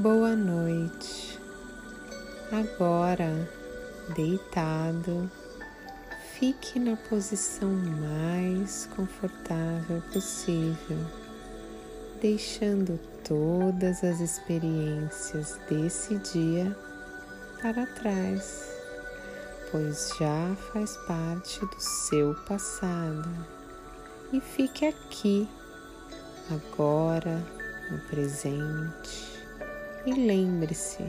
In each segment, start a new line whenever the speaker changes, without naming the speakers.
Boa noite. Agora, deitado, fique na posição mais confortável possível, deixando todas as experiências desse dia para trás, pois já faz parte do seu passado. E fique aqui, agora, no presente e lembre-se,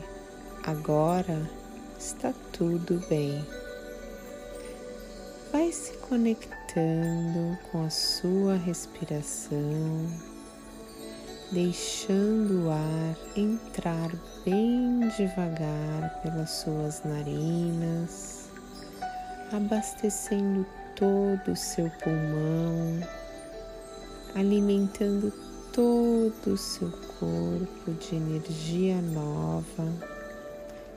agora está tudo bem. Vai se conectando com a sua respiração, deixando o ar entrar bem devagar pelas suas narinas, abastecendo todo o seu pulmão, alimentando todo o seu corpo de energia nova,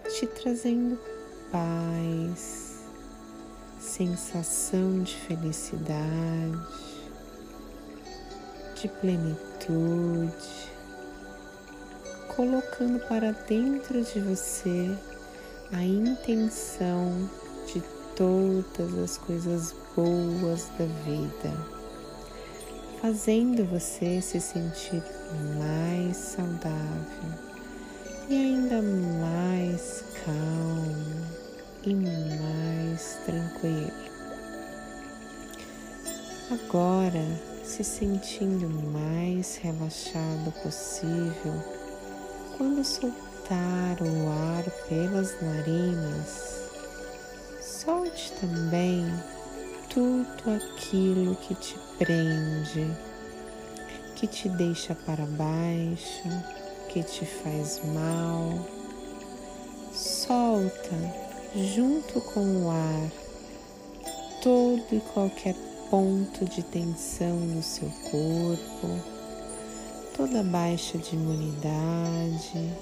te trazendo paz, sensação de felicidade, de plenitude, colocando para dentro de você a intenção de todas as coisas boas da vida fazendo você se sentir mais saudável e ainda mais calmo e mais tranquilo. Agora, se sentindo mais relaxado possível, quando soltar o ar pelas narinas, solte também tudo aquilo que te prende, que te deixa para baixo, que te faz mal. Solta junto com o ar todo e qualquer ponto de tensão no seu corpo, toda baixa de imunidade,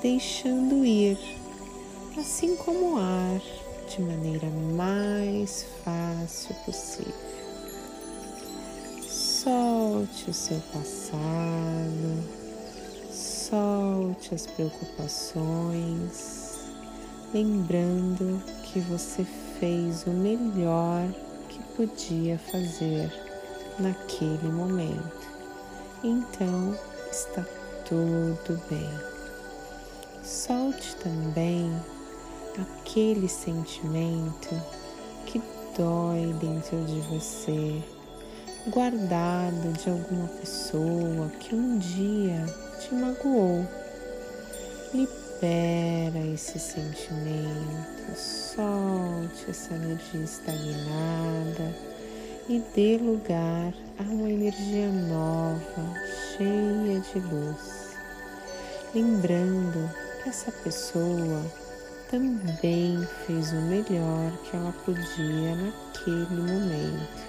deixando ir, assim como o ar de maneira mais fácil possível. Solte o seu passado, solte as preocupações, lembrando que você fez o melhor que podia fazer naquele momento. Então está tudo bem. Solte também aquele sentimento que dói dentro de você, guardado de alguma pessoa que um dia te magoou. Libera esse sentimento, solte essa energia estagnada e dê lugar a uma energia nova, cheia de luz. Lembrando que essa pessoa também fez o melhor que ela podia naquele momento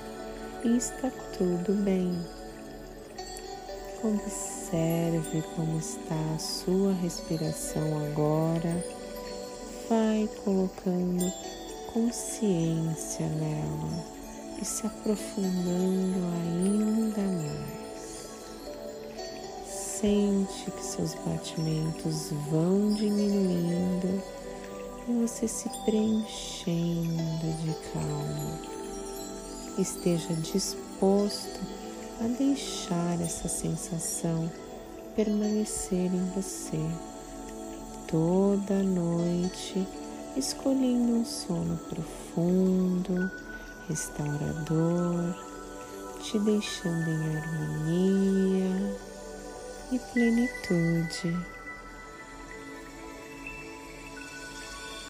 e está tudo bem. Observe como está a sua respiração agora. Vai colocando consciência nela e se aprofundando ainda mais. Sente que seus batimentos vão diminuindo e você se preenchendo de calma. Esteja disposto a deixar essa sensação permanecer em você toda noite, escolhendo um sono profundo, restaurador, te deixando em harmonia e plenitude.